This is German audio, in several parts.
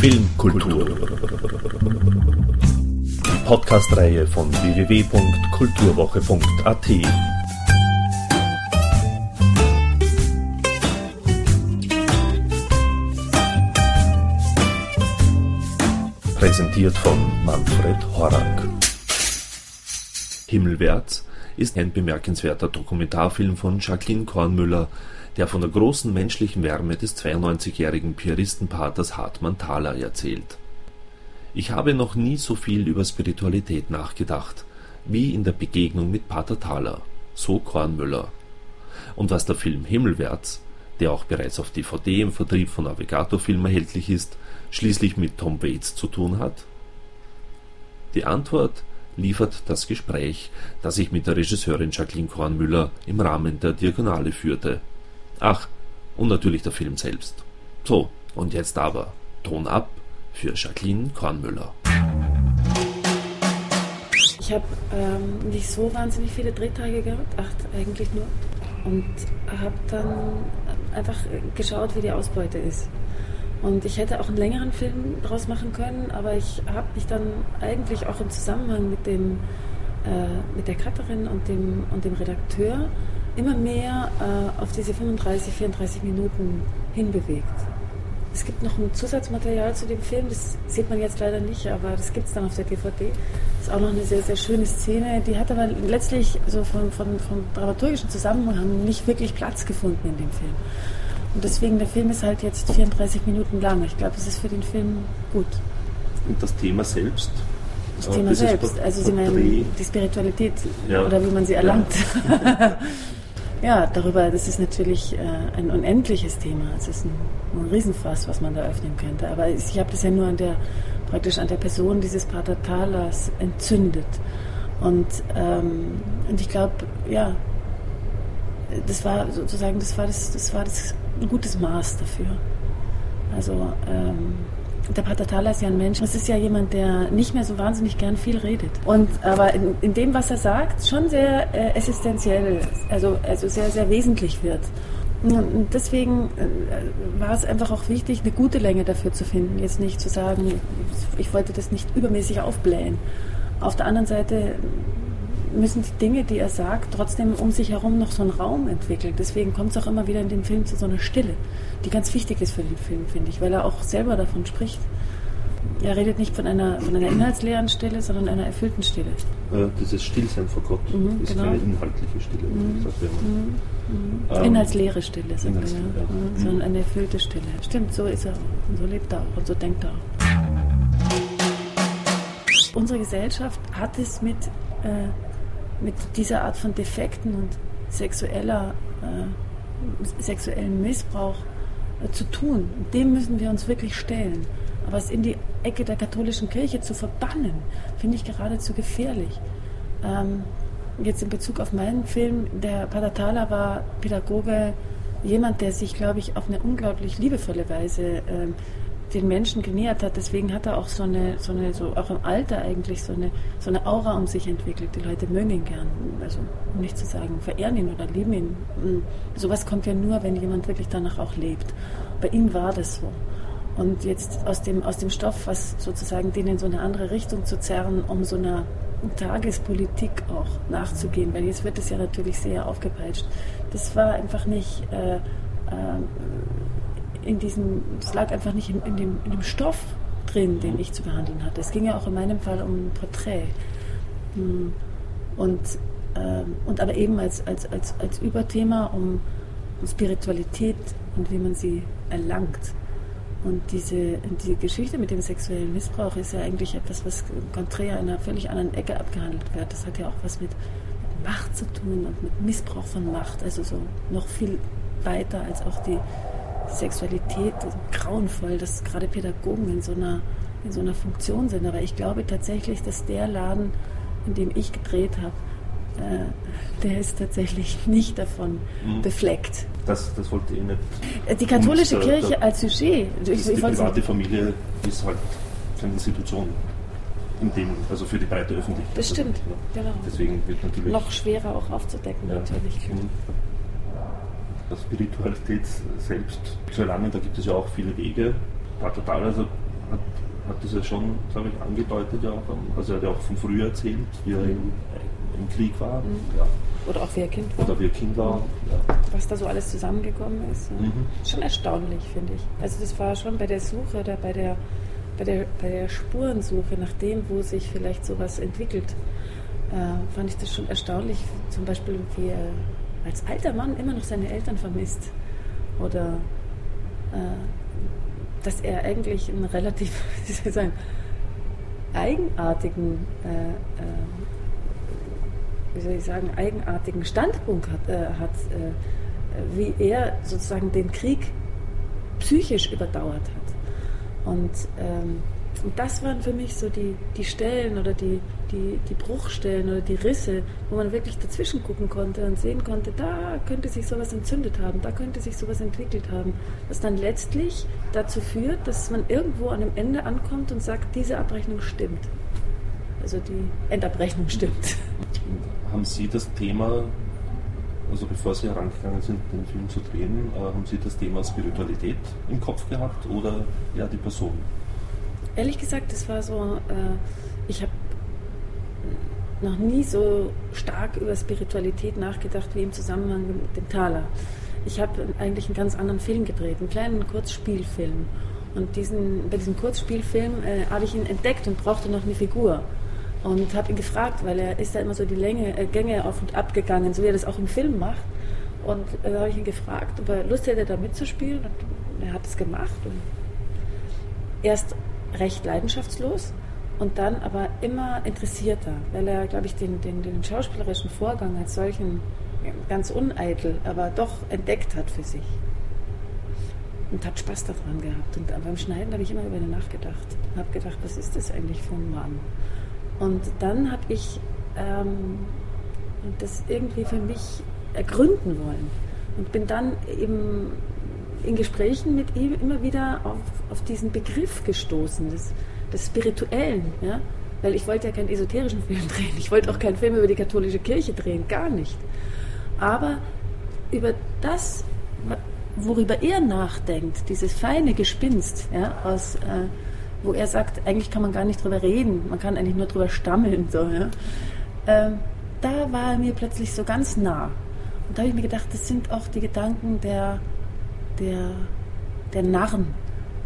Filmkultur. Podcast-Reihe von www.kulturwoche.at. Präsentiert von Manfred Horak. Himmelwärts ist ein bemerkenswerter Dokumentarfilm von Jacqueline Kornmüller, der von der großen menschlichen Wärme des 92-jährigen Piaristenpaters Hartmann Thaler erzählt. Ich habe noch nie so viel über Spiritualität nachgedacht, wie in der Begegnung mit Pater Thaler, so Kornmüller. Und was der Film Himmelwärts, der auch bereits auf DVD im Vertrieb von Navigator Film erhältlich ist, schließlich mit Tom Waits zu tun hat? Die Antwort liefert das Gespräch, das ich mit der Regisseurin Jacqueline Kornmüller im Rahmen der Diagonale führte. Ach, und natürlich der Film selbst. So, und jetzt aber Ton ab für Jacqueline Kornmüller. Ich habe ähm, nicht so wahnsinnig viele Drehtage gehabt, acht eigentlich nur. Und habe dann einfach geschaut, wie die Ausbeute ist. Und ich hätte auch einen längeren Film draus machen können, aber ich habe mich dann eigentlich auch im Zusammenhang mit, dem, äh, mit der Cutterin und dem, und dem Redakteur immer mehr äh, auf diese 35, 34 Minuten hinbewegt. Es gibt noch ein Zusatzmaterial zu dem Film, das sieht man jetzt leider nicht, aber das gibt es dann auf der DVD. Das ist auch noch eine sehr, sehr schöne Szene. Die hat aber letztlich so von, von, vom dramaturgischen Zusammenhang nicht wirklich Platz gefunden in dem Film. Und deswegen, der Film ist halt jetzt 34 Minuten lang. Ich glaube, es ist für den Film gut. Und das Thema selbst? Das Thema selbst, also Sie meinen die Spiritualität ja. oder wie man sie erlangt. Ja. ja, darüber, das ist natürlich äh, ein unendliches Thema. Es ist ein, ein Riesenfass, was man da öffnen könnte. Aber ich habe das ja nur an der, praktisch an der Person dieses Pater Talas entzündet. Und, ähm, und ich glaube, ja, das war sozusagen, das war das, das war das ein gutes Maß dafür. Also ähm, der Pater Thaler ist ja ein Mensch. Das ist ja jemand, der nicht mehr so wahnsinnig gern viel redet. Und aber in, in dem, was er sagt, schon sehr äh, existenziell, also, also sehr, sehr wesentlich wird. Und deswegen äh, war es einfach auch wichtig, eine gute Länge dafür zu finden. Jetzt nicht zu sagen, ich wollte das nicht übermäßig aufblähen. Auf der anderen Seite müssen die Dinge, die er sagt, trotzdem um sich herum noch so einen Raum entwickeln. Deswegen kommt es auch immer wieder in dem Film zu so einer Stille, die ganz wichtig ist für den Film, finde ich, weil er auch selber davon spricht. Er redet nicht von einer, von einer inhaltsleeren Stille, sondern einer erfüllten Stille. Äh, dieses Stillsein vor Gott mhm, ist genau. keine inhaltliche Stille, mhm. gesagt mhm. mhm. Ähm, Inhaltsleere Stille, sagt er, ja. ja. Mhm. sondern eine erfüllte Stille. Stimmt, so ist er auch. Und so lebt er auch und so denkt er auch. Unsere Gesellschaft hat es mit äh, mit dieser Art von Defekten und sexueller, äh, sexuellen Missbrauch äh, zu tun. dem müssen wir uns wirklich stellen. Aber es in die Ecke der katholischen Kirche zu verbannen, finde ich geradezu gefährlich. Ähm, jetzt in Bezug auf meinen Film, der Thaler war Pädagoge, jemand, der sich, glaube ich, auf eine unglaublich liebevolle Weise ähm, den Menschen genähert hat. Deswegen hat er auch so eine, so eine, so auch im Alter eigentlich so eine, so eine Aura um sich entwickelt. Die Leute mögen ihn gern. Also, um nicht zu sagen, verehren ihn oder lieben ihn. Und sowas kommt ja nur, wenn jemand wirklich danach auch lebt. Bei ihm war das so. Und jetzt aus dem, aus dem Stoff, was sozusagen den in so eine andere Richtung zu zerren, um so einer Tagespolitik auch nachzugehen, weil jetzt wird es ja natürlich sehr aufgepeitscht. Das war einfach nicht äh, äh, in diesem, es lag einfach nicht in, in, dem, in dem Stoff drin, den ich zu behandeln hatte. Es ging ja auch in meinem Fall um ein Porträt. Hm. Und, ähm, und aber eben als, als, als, als Überthema um, Spiritualität und wie man sie erlangt. Und diese, diese Geschichte mit dem sexuellen Missbrauch ist ja eigentlich etwas, was konträr in einer völlig anderen Ecke abgehandelt wird. Das hat ja auch was mit, mit Macht zu tun und mit Missbrauch von Macht. Also so noch viel weiter als auch die, Sexualität grauenvoll, dass gerade Pädagogen in so einer, in so einer Funktion sind. Aber ich glaube tatsächlich, dass der Laden, in dem ich gedreht habe, äh, der ist tatsächlich nicht davon mhm. befleckt. Das, das wollte ich nicht. Äh, die katholische Und, Kirche als Sujet. Ich, die private Familie ist halt keine Institution. In dem, also für die breite Öffentlichkeit. Das stimmt, genau. Deswegen wird natürlich. Noch schwerer auch aufzudecken, ja. natürlich. Mhm. Spiritualität selbst zu erlangen. Da gibt es ja auch viele Wege. Pater Thaler also hat das ja schon, glaube ich, angedeutet, ja, also er hat ja auch von früher erzählt, wie er im, im Krieg war. Mhm. Ja. Oder auch wie er Kind war. Oder wie er Kind war. Ja. Was da so alles zusammengekommen ist. Mhm. Schon erstaunlich, finde ich. Also das war schon bei der Suche oder bei der, bei der, bei der Spurensuche nach dem, wo sich vielleicht sowas entwickelt, äh, fand ich das schon erstaunlich. Zum Beispiel, wie er als alter Mann immer noch seine Eltern vermisst. Oder äh, dass er eigentlich einen relativ, sagen, eigenartigen, äh, äh, wie soll ich sagen, eigenartigen Standpunkt hat, äh, hat äh, wie er sozusagen den Krieg psychisch überdauert hat. Und ähm, und das waren für mich so die, die Stellen oder die, die, die Bruchstellen oder die Risse, wo man wirklich dazwischen gucken konnte und sehen konnte, da könnte sich sowas entzündet haben, da könnte sich sowas entwickelt haben, was dann letztlich dazu führt, dass man irgendwo an einem Ende ankommt und sagt, diese Abrechnung stimmt. Also die Endabrechnung stimmt. Haben Sie das Thema, also bevor Sie herangegangen sind, den Film zu drehen, äh, haben Sie das Thema Spiritualität im Kopf gehabt oder ja die Person? Ehrlich gesagt, das war so, äh, ich habe noch nie so stark über Spiritualität nachgedacht wie im Zusammenhang mit dem Taler. Ich habe eigentlich einen ganz anderen Film gedreht, einen kleinen Kurzspielfilm. Und diesen, bei diesem Kurzspielfilm äh, habe ich ihn entdeckt und brauchte noch eine Figur. Und habe ihn gefragt, weil er ist da immer so die Länge, äh, Gänge auf und ab gegangen, so wie er das auch im Film macht. Und äh, da habe ich ihn gefragt, ob er Lust hätte, da mitzuspielen. Und er hat es gemacht. Und erst recht leidenschaftslos und dann aber immer interessierter, weil er, glaube ich, den, den, den schauspielerischen Vorgang als solchen ganz uneitel, aber doch entdeckt hat für sich. Und hat Spaß daran gehabt. Und beim Schneiden habe ich immer über ihn nachgedacht. Habe gedacht, was ist das eigentlich für ein Mann? Und dann habe ich ähm, das irgendwie für mich ergründen wollen. Und bin dann eben in Gesprächen mit ihm immer wieder auf, auf diesen Begriff gestoßen, des, des Spirituellen. Ja? Weil ich wollte ja keinen esoterischen Film drehen. Ich wollte auch keinen Film über die katholische Kirche drehen, gar nicht. Aber über das, worüber er nachdenkt, dieses feine Gespinst, ja, aus, äh, wo er sagt, eigentlich kann man gar nicht drüber reden, man kann eigentlich nur drüber stammeln. So, ja? äh, da war er mir plötzlich so ganz nah. Und da habe ich mir gedacht, das sind auch die Gedanken der der, der Narren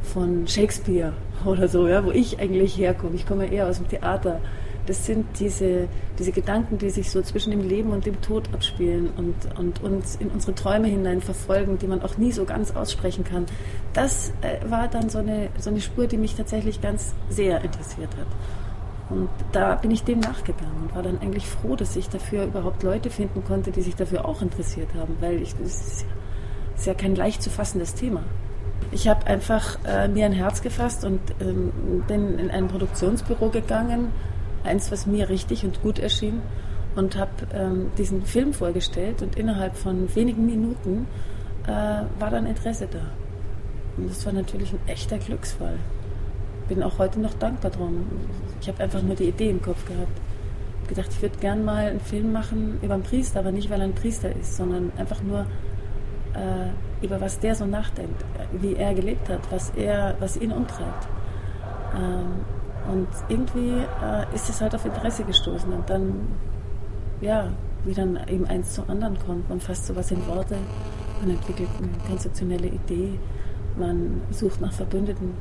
von Shakespeare oder so, ja, wo ich eigentlich herkomme. Ich komme eher aus dem Theater. Das sind diese, diese Gedanken, die sich so zwischen dem Leben und dem Tod abspielen und, und uns in unsere Träume hinein verfolgen, die man auch nie so ganz aussprechen kann. Das äh, war dann so eine, so eine Spur, die mich tatsächlich ganz sehr interessiert hat. Und da bin ich dem nachgegangen und war dann eigentlich froh, dass ich dafür überhaupt Leute finden konnte, die sich dafür auch interessiert haben, weil ich, das ist ist ja kein leicht zu fassendes Thema. Ich habe einfach äh, mir ein Herz gefasst und ähm, bin in ein Produktionsbüro gegangen, eins, was mir richtig und gut erschien, und habe ähm, diesen Film vorgestellt und innerhalb von wenigen Minuten äh, war dann Interesse da. Und das war natürlich ein echter Glücksfall. Bin auch heute noch dankbar drum. Ich habe einfach nur die Idee im Kopf gehabt. Ich gedacht, ich würde gern mal einen Film machen über einen Priester, aber nicht, weil er ein Priester ist, sondern einfach nur äh, über was der so nachdenkt, wie er gelebt hat, was er, was ihn umtreibt. Ähm, und irgendwie äh, ist es halt auf Interesse gestoßen und dann, ja, wie dann eben eins zum anderen kommt. Man fasst sowas in Worte, man entwickelt eine konzeptionelle Idee, man sucht nach Verbündeten.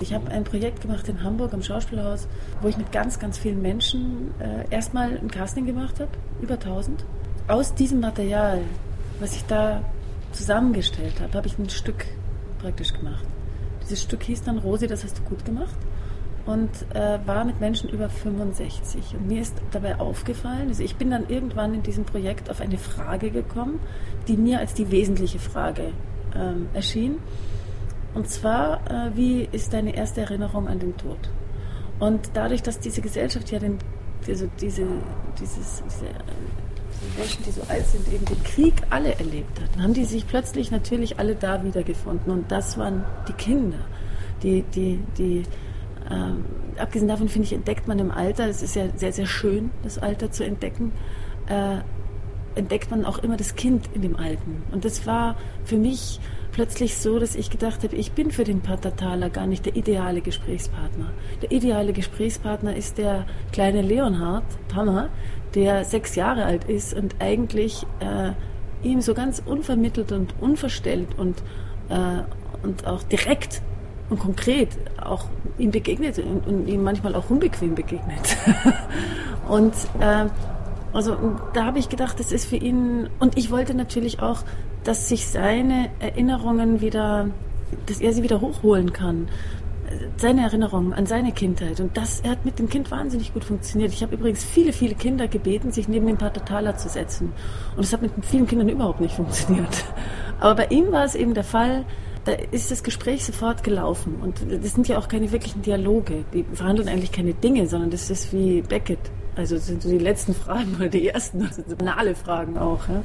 Ich habe ein Projekt gemacht in Hamburg am Schauspielhaus, wo ich mit ganz, ganz vielen Menschen äh, erstmal ein Casting gemacht habe, über 1000 aus diesem Material, was ich da zusammengestellt habe, habe ich ein Stück praktisch gemacht. Dieses Stück hieß dann Rosi, das hast du gut gemacht und äh, war mit Menschen über 65. Und mir ist dabei aufgefallen, also ich bin dann irgendwann in diesem Projekt auf eine Frage gekommen, die mir als die wesentliche Frage ähm, erschien. Und zwar, äh, wie ist deine erste Erinnerung an den Tod? Und dadurch, dass diese Gesellschaft ja den, also diese, dieses, diese Menschen, die so alt sind, eben den Krieg alle erlebt hatten, haben die sich plötzlich natürlich alle da wiedergefunden. Und das waren die Kinder, die, die, die ähm, abgesehen davon finde ich, entdeckt man im Alter, es ist ja sehr, sehr schön, das Alter zu entdecken, äh, entdeckt man auch immer das Kind in dem Alten. Und das war für mich plötzlich so, dass ich gedacht habe, ich bin für den Pater Thaler gar nicht der ideale Gesprächspartner. Der ideale Gesprächspartner ist der kleine Leonhard Tanner, der sechs Jahre alt ist und eigentlich äh, ihm so ganz unvermittelt und unverstellt und, äh, und auch direkt und konkret auch ihm begegnet und, und ihm manchmal auch unbequem begegnet. und äh, also da habe ich gedacht, das ist für ihn und ich wollte natürlich auch, dass sich seine Erinnerungen wieder, dass er sie wieder hochholen kann seine Erinnerungen an seine Kindheit. Und das, er hat mit dem Kind wahnsinnig gut funktioniert. Ich habe übrigens viele, viele Kinder gebeten, sich neben den Pater Thaler zu setzen. Und es hat mit vielen Kindern überhaupt nicht funktioniert. Aber bei ihm war es eben der Fall, da ist das Gespräch sofort gelaufen. Und das sind ja auch keine wirklichen Dialoge. Die verhandeln eigentlich keine Dinge, sondern das ist wie Beckett. Also das sind so die letzten Fragen oder die ersten, das sind so banale Fragen auch. Ja.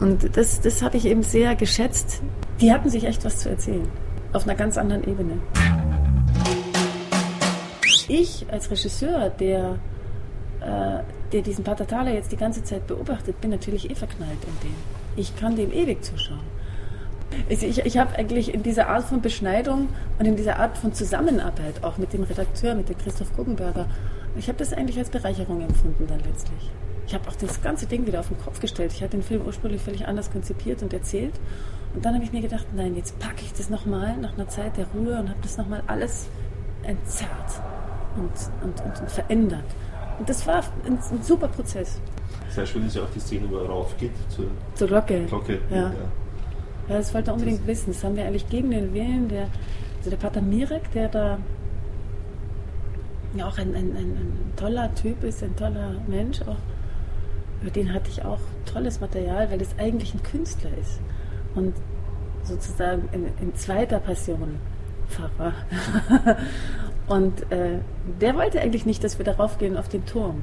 Und das, das habe ich eben sehr geschätzt. Die hatten sich echt was zu erzählen. Auf einer ganz anderen Ebene ich als Regisseur, der, äh, der diesen Pater Thaler jetzt die ganze Zeit beobachtet, bin natürlich eh verknallt in den. Ich kann dem ewig zuschauen. Also ich, ich habe eigentlich in dieser Art von Beschneidung und in dieser Art von Zusammenarbeit, auch mit dem Redakteur, mit dem Christoph Guggenberger, ich habe das eigentlich als Bereicherung empfunden dann letztlich. Ich habe auch das ganze Ding wieder auf den Kopf gestellt. Ich hatte den Film ursprünglich völlig anders konzipiert und erzählt. Und dann habe ich mir gedacht, nein, jetzt packe ich das nochmal nach einer Zeit der Ruhe und habe das nochmal alles entzerrt und, und, und, und verändert. Und das war ein, ein, super Prozess. Sehr schön ist ja auch die Szene, wo er raufgeht zur, zur Glocke. Glocke. Ja. ja. ja das wollte er unbedingt das wissen. Das haben wir eigentlich gegen den Willen der, also der Pater Mirek, der da ja auch ein, ein, ein, ein toller Typ ist, ein toller Mensch auch. Über den hatte ich auch tolles Material, weil das eigentlich ein Künstler ist. Und sozusagen in, in zweiter Passion Pfarrer. Und äh, der wollte eigentlich nicht, dass wir darauf gehen auf den Turm.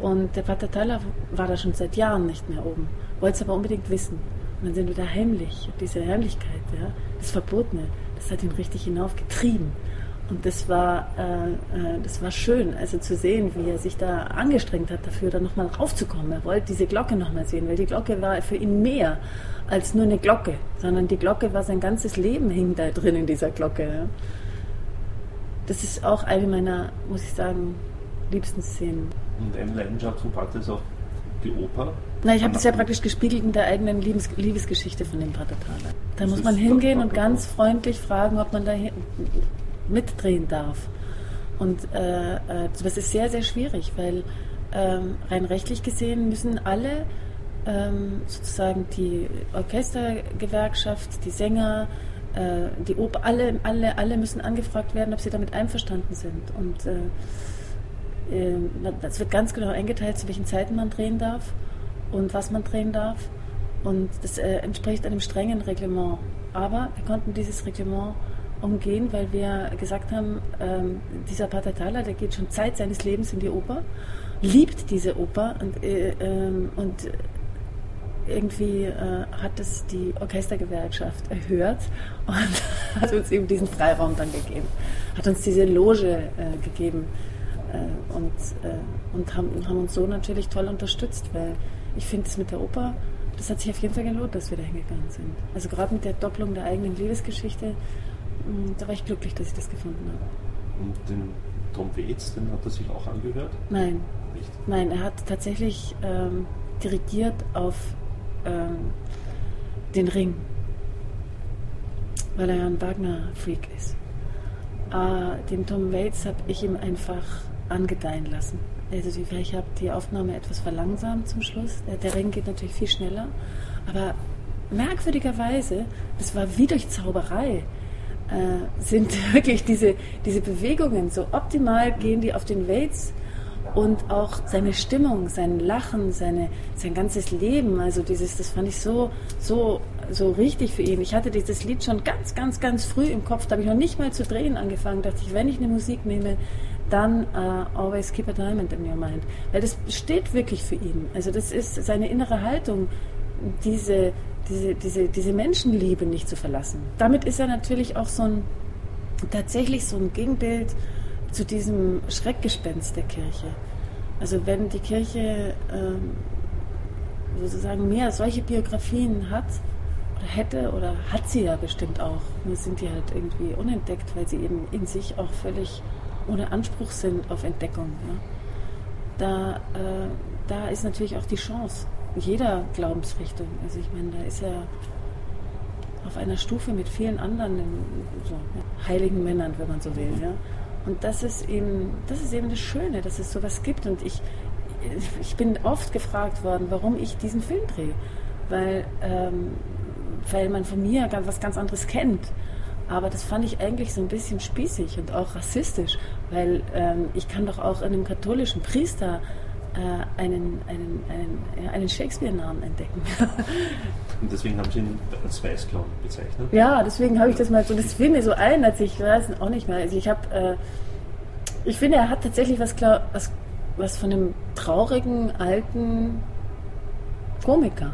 Und der Pater Thaler war da schon seit Jahren nicht mehr oben, wollte es aber unbedingt wissen. Und dann sind wir da heimlich. diese Heimlichkeit, ja, das Verbotene, das hat ihn richtig hinaufgetrieben. Und das war, äh, äh, das war schön, also zu sehen, wie er sich da angestrengt hat dafür, da nochmal raufzukommen. Er wollte diese Glocke nochmal sehen, weil die Glocke war für ihn mehr als nur eine Glocke, sondern die Glocke war sein ganzes Leben hing da drin in dieser Glocke. Das ist auch eine meiner, muss ich sagen, liebsten Szenen. Und eine Leidenschaft von Pater ist auch die Oper? Na, ich habe das ja praktisch gespiegelt in der eigenen Liebes Liebesgeschichte von dem Pater Thaler. Da das muss man hingehen und ganz freundlich fragen, ob man da mitdrehen darf. Und äh, äh, das ist sehr, sehr schwierig, weil ähm, rein rechtlich gesehen müssen alle ähm, sozusagen die Orchestergewerkschaft, die Sänger, äh, die Oper, alle, alle, alle müssen angefragt werden, ob sie damit einverstanden sind. Und äh, es wird ganz genau eingeteilt, zu welchen Zeiten man drehen darf und was man drehen darf. Und das äh, entspricht einem strengen Reglement. Aber wir konnten dieses Reglement umgehen, weil wir gesagt haben, ähm, dieser Pater Thaler, der geht schon Zeit seines Lebens in die Oper, liebt diese Oper und, äh, ähm, und irgendwie äh, hat es die Orchestergewerkschaft erhört und hat uns eben diesen Freiraum dann gegeben, hat uns diese Loge äh, gegeben äh, und, äh, und haben, haben, uns so natürlich toll unterstützt, weil ich finde es mit der Oper, das hat sich auf jeden Fall gelohnt, dass wir da hingegangen sind. Also gerade mit der Doppelung der eigenen Liebesgeschichte, da war ich glücklich, dass ich das gefunden habe. Und den Tom Waits, den hat er sich auch angehört? Nein. Nicht? Nein, er hat tatsächlich ähm, dirigiert auf ähm, den Ring, weil er ja ein Wagner-Freak ist. Äh, den Tom Waits habe ich ihm einfach angedeihen lassen. Also ich habe die Aufnahme etwas verlangsamt zum Schluss. Der, der Ring geht natürlich viel schneller, aber merkwürdigerweise, das war wie durch Zauberei, äh, sind wirklich diese, diese Bewegungen so optimal gehen die auf den Waits und auch seine Stimmung, sein Lachen, seine, sein ganzes Leben. Also dieses, das fand ich so, so, so richtig für ihn. Ich hatte dieses Lied schon ganz, ganz, ganz früh im Kopf. Da habe ich noch nicht mal zu drehen angefangen. Da dachte ich, wenn ich eine Musik nehme, dann uh, Always Keep a Diamond in Your Mind. Weil das steht wirklich für ihn. Also das ist seine innere Haltung, diese, diese, diese, diese Menschenliebe nicht zu verlassen. Damit ist er natürlich auch so ein, tatsächlich so ein Gegenbild zu diesem Schreckgespenst der Kirche. Also wenn die Kirche ähm, sozusagen mehr solche Biografien hat oder hätte oder hat sie ja bestimmt auch. Nur sind die halt irgendwie unentdeckt, weil sie eben in sich auch völlig ohne Anspruch sind auf Entdeckung. Ja. Da, äh, da ist natürlich auch die Chance jeder Glaubensrichtung. Also ich meine, da ist ja auf einer Stufe mit vielen anderen so, heiligen Männern, wenn man so will. Ja. Und das ist eben, das ist eben das Schöne, dass es sowas gibt. Und ich, ich bin oft gefragt worden, warum ich diesen Film drehe. Weil, ähm, weil man von mir was ganz anderes kennt. Aber das fand ich eigentlich so ein bisschen spießig und auch rassistisch, weil ähm, ich kann doch auch in einem katholischen Priester äh, einen, einen, einen, einen Shakespeare-Namen entdecken. Und deswegen haben Sie ihn als Weißclown bezeichnet? Ja, deswegen habe ich das mal so, das fiel mir so ein, als ich weiß auch nicht mehr. Also ich habe, äh, ich finde, er hat tatsächlich was, was, was von einem traurigen alten Komiker.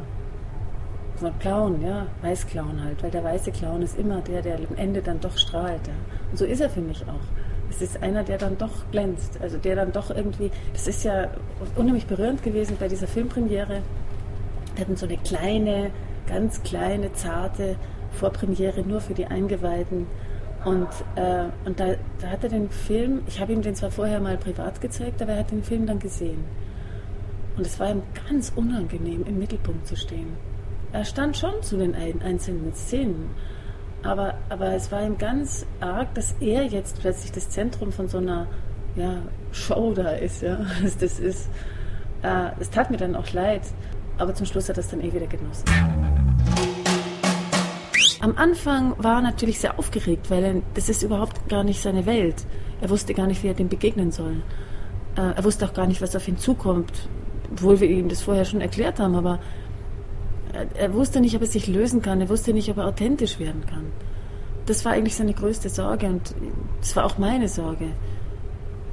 Ein Clown, ja, Weißclown halt, weil der weiße Clown ist immer der, der am Ende dann doch strahlt. Ja. Und so ist er für mich auch es ist einer, der dann doch glänzt. Also der dann doch irgendwie, das ist ja unheimlich berührend gewesen bei dieser Filmpremiere. Wir hatten so eine kleine, ganz kleine, zarte Vorpremiere nur für die Eingeweihten. Und, äh, und da, da hat er den Film, ich habe ihm den zwar vorher mal privat gezeigt, aber er hat den Film dann gesehen. Und es war ihm ganz unangenehm, im Mittelpunkt zu stehen. Er stand schon zu den einzelnen Szenen, aber, aber es war ihm ganz arg, dass er jetzt plötzlich das Zentrum von so einer ja, Show da ist. Ja. Das, ist, äh, es tat mir dann auch leid, aber zum Schluss hat er es dann eh wieder genossen. Am Anfang war er natürlich sehr aufgeregt, weil er, das ist überhaupt gar nicht seine Welt. Er wusste gar nicht, wie er dem begegnen soll. Äh, er wusste auch gar nicht, was auf ihn zukommt, obwohl wir ihm das vorher schon erklärt haben, aber er wusste nicht, ob er sich lösen kann, er wusste nicht, ob er authentisch werden kann. Das war eigentlich seine größte Sorge und das war auch meine Sorge.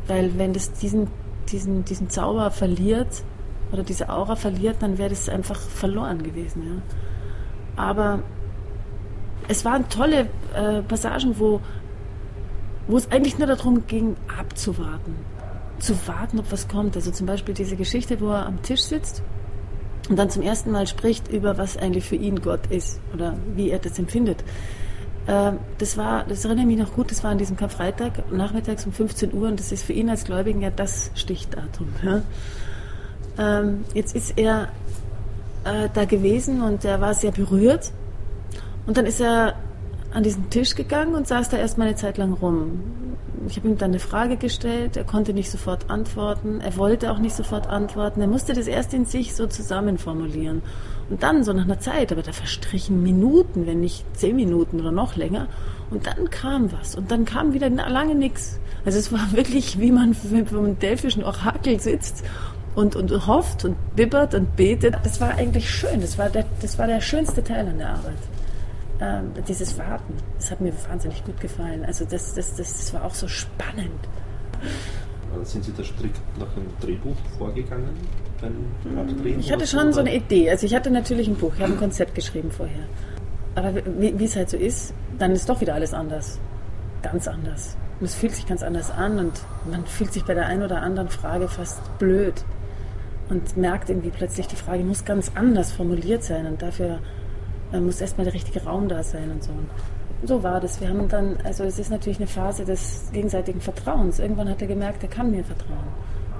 Weil wenn das diesen, diesen, diesen Zauber verliert oder diese Aura verliert, dann wäre das einfach verloren gewesen. Ja. Aber es waren tolle äh, Passagen, wo, wo es eigentlich nur darum ging, abzuwarten. Zu warten, ob was kommt. Also zum Beispiel diese Geschichte, wo er am Tisch sitzt und dann zum ersten Mal spricht über, was eigentlich für ihn Gott ist oder wie er das empfindet. Ähm, das war, das erinnere ich mich noch gut, das war an diesem Karfreitag, nachmittags um 15 Uhr und das ist für ihn als Gläubigen ja das Stichdatum. Ja. Ähm, jetzt ist er äh, da gewesen und er war sehr berührt und dann ist er an diesen Tisch gegangen und saß da erstmal eine Zeit lang rum ich habe ihm dann eine Frage gestellt, er konnte nicht sofort antworten, er wollte auch nicht sofort antworten, er musste das erst in sich so zusammenformulieren. Und dann, so nach einer Zeit, aber da verstrichen Minuten, wenn nicht zehn Minuten oder noch länger, und dann kam was. Und dann kam wieder lange nichts. Also es war wirklich, wie man einem delphischen Orakel sitzt und, und hofft und bibbert und betet. Das war eigentlich schön. Das war der, das war der schönste Teil an der Arbeit ähm, dieses Warten, das hat mir wahnsinnig gut gefallen. Also das, das, das, das war auch so spannend. Sind Sie da strikt nach einem Drehbuch vorgegangen? Ich hatte schon so eine Idee. Also ich hatte natürlich ein Buch, ich habe ein Konzept geschrieben vorher. Aber wie, wie es halt so ist, dann ist doch wieder alles anders. Ganz anders. Und es fühlt sich ganz anders an und man fühlt sich bei der einen oder anderen Frage fast blöd und merkt irgendwie plötzlich, die Frage muss ganz anders formuliert sein und dafür da muss erstmal der richtige Raum da sein und so. Und so war das. Wir haben dann, also es ist natürlich eine Phase des gegenseitigen Vertrauens. Irgendwann hat er gemerkt, er kann mir vertrauen.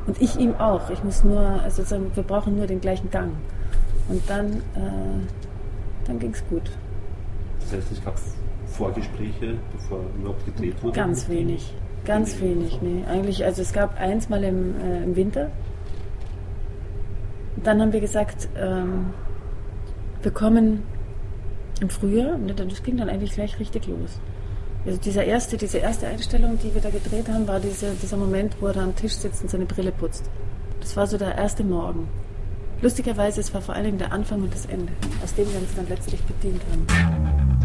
Und ich ihm auch. Ich muss nur, also wir brauchen nur den gleichen Gang. Und dann, äh, dann ging es gut. Das heißt, es gab Vorgespräche, bevor überhaupt gedreht wurde? Ganz wenig. Ganz wenig, nee. Eigentlich, also es gab eins mal im, äh, im Winter. Dann haben wir gesagt, ähm, wir kommen im Frühjahr, ne, das ging dann eigentlich gleich richtig los. Also dieser erste, diese erste Einstellung, die wir da gedreht haben, war diese, dieser Moment, wo er da am Tisch sitzt und seine Brille putzt. Das war so der erste Morgen. Lustigerweise, es war vor allen Dingen der Anfang und das Ende, aus dem wir uns dann letztlich bedient haben.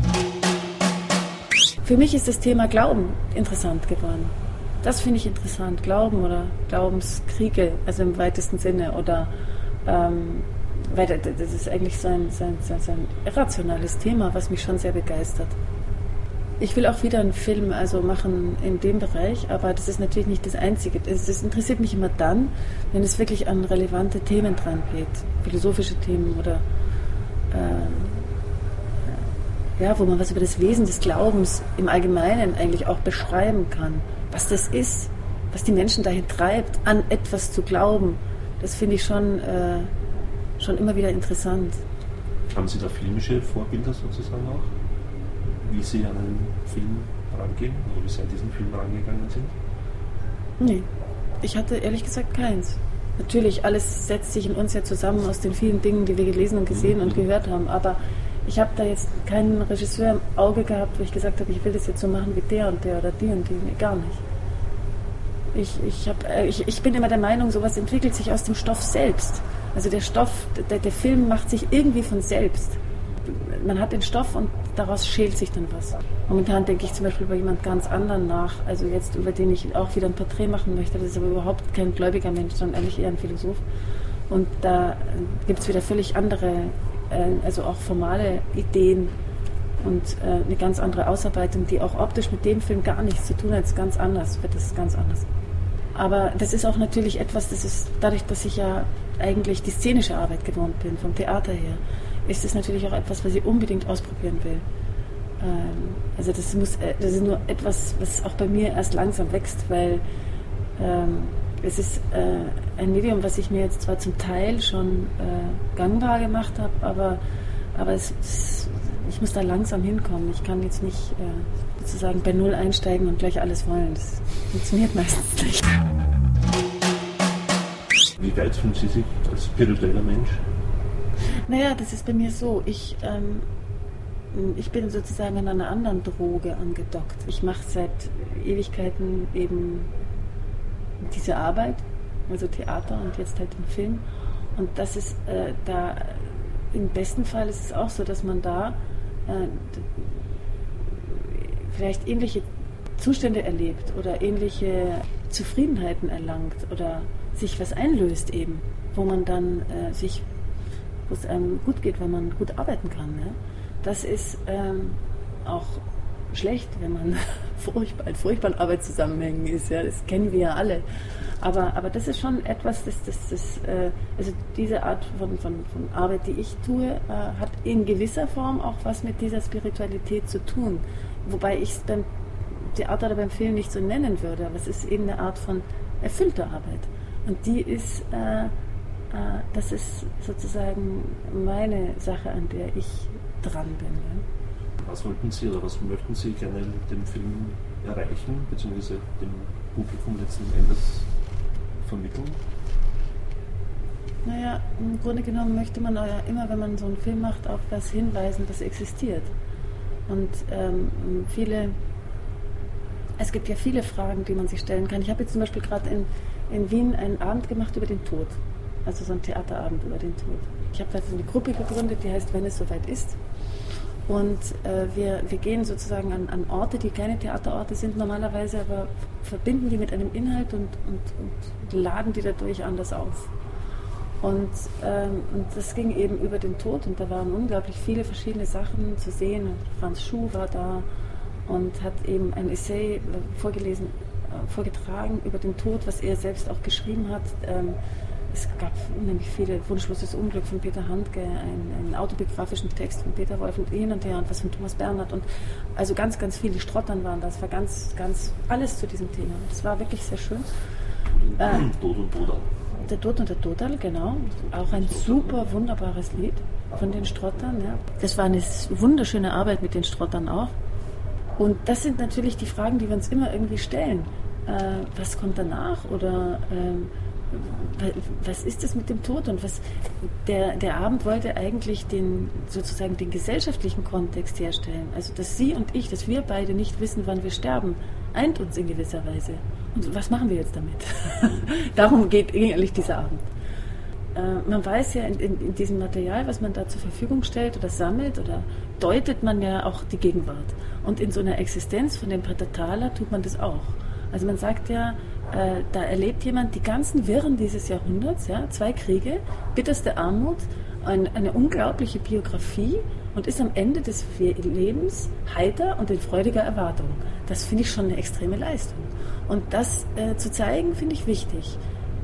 Für mich ist das Thema Glauben interessant geworden. Das finde ich interessant. Glauben oder Glaubenskriege, also im weitesten Sinne, oder ähm, weil das ist eigentlich so ein, so, ein, so ein irrationales Thema, was mich schon sehr begeistert. ich will auch wieder einen Film also machen in dem Bereich, aber das ist natürlich nicht das Einzige. Es interessiert mich immer dann, wenn es wirklich an relevante Themen dran geht, philosophische Themen oder äh, ja, wo man was über das Wesen des Glaubens im Allgemeinen eigentlich auch beschreiben kann, was das ist, was die Menschen dahin treibt, an etwas zu glauben. Das finde ich schon, äh, schon immer wieder interessant. Haben Sie da filmische Vorbilder sozusagen auch? Wie Sie an einen Film rangehen oder wie Sie an diesen Film rangegangen sind? Nee, ich hatte ehrlich gesagt keins. Natürlich, alles setzt sich in uns ja zusammen aus den vielen Dingen, die wir gelesen und gesehen mhm. und gehört haben. Aber ich habe da jetzt keinen Regisseur im Auge gehabt, wo ich gesagt habe, ich will das jetzt so machen wie der und der oder die und die. Nee, gar nicht. Ich, ich, hab, äh, ich, ich bin immer der Meinung, sowas entwickelt sich aus dem Stoff selbst. Also der Stoff, der, der Film macht sich irgendwie von selbst. Man hat den Stoff und daraus schält sich dann was. Momentan denke ich zum Beispiel über jemand ganz anderen nach, also jetzt über den ich auch wieder ein Porträt machen möchte. Das ist aber überhaupt kein gläubiger Mensch, sondern eigentlich eher ein Philosoph. Und da gibt es wieder völlig andere, äh, also auch formale Ideen und äh, eine ganz andere Ausarbeitung, die auch optisch mit dem Film gar nichts zu tun hat. Es ist ganz anders, wird es ganz anders. Aber das ist auch natürlich etwas, das ist dadurch, dass ich ja eigentlich die szenische Arbeit gewohnt bin, vom Theater her, ist es natürlich auch etwas, was ich unbedingt ausprobieren will. Ähm, also das, muss, äh, das ist nur etwas, was auch bei mir erst langsam wächst, weil ähm, es ist äh, ein Medium, was ich mir jetzt zwar zum Teil schon äh, gangbar gemacht habe, aber, aber es, es, ich muss da langsam hinkommen. Ich kann jetzt nicht äh, sozusagen bei Null einsteigen und gleich alles wollen. Das funktioniert meistens nicht. Wie weit fühlen Sie sich als spiritueller Mensch? Naja, das ist bei mir so. Ich, ähm, ich bin sozusagen an einer anderen Droge angedockt. Ich mache seit Ewigkeiten eben diese Arbeit, also Theater und jetzt halt den Film. Und das ist äh, da, im besten Fall ist es auch so, dass man da äh, vielleicht ähnliche Zustände erlebt oder ähnliche Zufriedenheiten erlangt oder sich was einlöst eben, wo man dann äh, sich, wo es einem gut geht, wenn man gut arbeiten kann. Ne? Das ist ähm, auch schlecht, wenn man furchtbar, in furchtbaren Arbeitszusammenhängen ist. Ja? Das kennen wir ja alle. Aber, aber das ist schon etwas, das, das, das äh, also diese Art von, von, von Arbeit, die ich tue, äh, hat in gewisser Form auch was mit dieser Spiritualität zu tun. Wobei ich es beim Theater oder beim Film nicht so nennen würde, aber es ist eben eine Art von erfüllter Arbeit. Und die ist, äh, äh, das ist sozusagen meine Sache, an der ich dran bin. Ja. Was wollten Sie oder was möchten Sie gerne mit dem Film erreichen, beziehungsweise dem Publikum letzten Endes vermitteln? Naja, im Grunde genommen möchte man ja immer, wenn man so einen Film macht, auf was hinweisen, das existiert. Und ähm, viele, es gibt ja viele Fragen, die man sich stellen kann. Ich habe jetzt zum Beispiel gerade in in Wien einen Abend gemacht über den Tod. Also so ein Theaterabend über den Tod. Ich habe da eine Gruppe gegründet, die heißt Wenn es soweit ist. Und äh, wir, wir gehen sozusagen an, an, Orte, die keine Theaterorte sind normalerweise, aber verbinden die mit einem Inhalt und, und, und laden die dadurch anders auf. Und, ähm, und das ging eben über den Tod und da waren unglaublich viele verschiedene Sachen zu sehen. Franz Schuh war da und hat eben ein Essay vorgelesen vorgetragen über den Tod, was er selbst auch geschrieben hat. Ähm, es gab nämlich viele wunschloses Unglück von Peter Handke, einen, einen, autobiografischen Text von Peter Wolf und hin und her und was von Thomas Bernhard und also ganz, ganz viele Strottern waren das, war ganz, ganz alles zu diesem Thema. Das war wirklich sehr schön. Äh, Tod und Todal. Der Tod und der Todal, genau. Auch ein super wunderbares Lied von den Strottern. Ja. Das war eine wunderschöne Arbeit mit den Strottern auch. Und das sind natürlich die Fragen, die wir uns immer irgendwie stellen äh, was kommt danach oder ähm, was ist das mit dem Tod und was der, der Abend wollte eigentlich den sozusagen den gesellschaftlichen Kontext herstellen. Also dass Sie und ich, dass wir beide nicht wissen, wann wir sterben, eint uns in gewisser Weise. Und was machen wir jetzt damit? Darum geht eigentlich dieser Abend. Äh, man weiß ja in, in, in, diesem Material, was man da zur Verfügung stellt oder sammelt oder deutet man ja auch die Gegenwart. Und in so einer Existenz von dem Pater Thaler tut man das auch. Also man sagt ja, äh, da erlebt jemand die ganzen Wirren dieses Jahrhunderts, ja, zwei Kriege, bitterste Armut, ein, eine unglaubliche Biografie und ist am Ende des Lebens heiter und in freudiger Erwartung. Das finde ich schon eine extreme Leistung. Und das äh, zu zeigen, finde ich wichtig.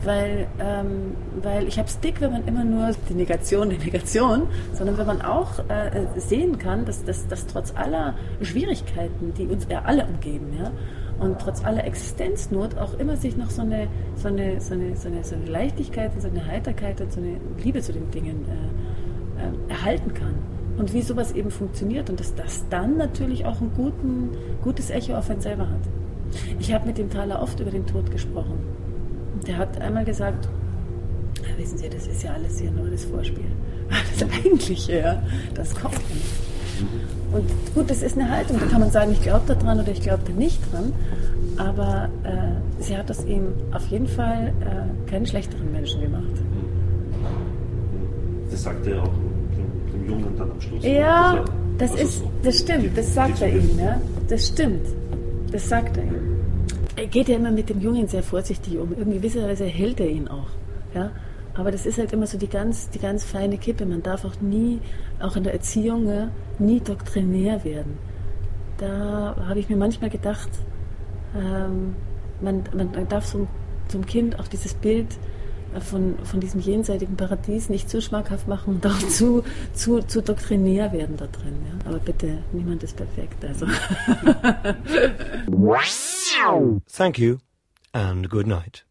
Weil, ähm, weil ich habe es dick, wenn man immer nur die Negation, die Negation, sondern wenn man auch äh, sehen kann, dass, dass, dass trotz aller Schwierigkeiten, die uns ja alle umgeben, ja, und trotz aller Existenznot auch immer sich noch so eine, so eine, so eine, so eine, so eine Leichtigkeit und so eine Heiterkeit und so eine Liebe zu den Dingen äh, äh, erhalten kann. Und wie sowas eben funktioniert und dass das dann natürlich auch ein guten, gutes Echo auf einen selber hat. Ich habe mit dem Thaler oft über den Tod gesprochen. Der hat einmal gesagt, wissen Sie, das ist ja alles hier nur das Vorspiel. Das Eigentliche, ja, das kommt nicht. Und gut, das ist eine Haltung, da kann man sagen, ich glaube daran oder ich glaube da nicht dran. Aber äh, sie hat aus ihm auf jeden Fall äh, keinen schlechteren Menschen gemacht. Das sagte er auch dem, dem Jungen dann am Schluss. Ja, das, also ist, das stimmt, das sagt er ihm. Ja? Das stimmt, das sagt er ihm er geht ja immer mit dem Jungen sehr vorsichtig um. In gewisser Weise hält er ihn auch. Ja? Aber das ist halt immer so die ganz, die ganz feine Kippe. Man darf auch nie, auch in der Erziehung, nie doktrinär werden. Da habe ich mir manchmal gedacht, ähm, man, man darf so, einem Kind auch dieses Bild von, von diesem jenseitigen Paradies nicht zu schmackhaft machen und auch zu, zu, zu doktrinär werden da drin. Ja? Aber bitte, niemand ist perfekt. Also. Thank you and good night.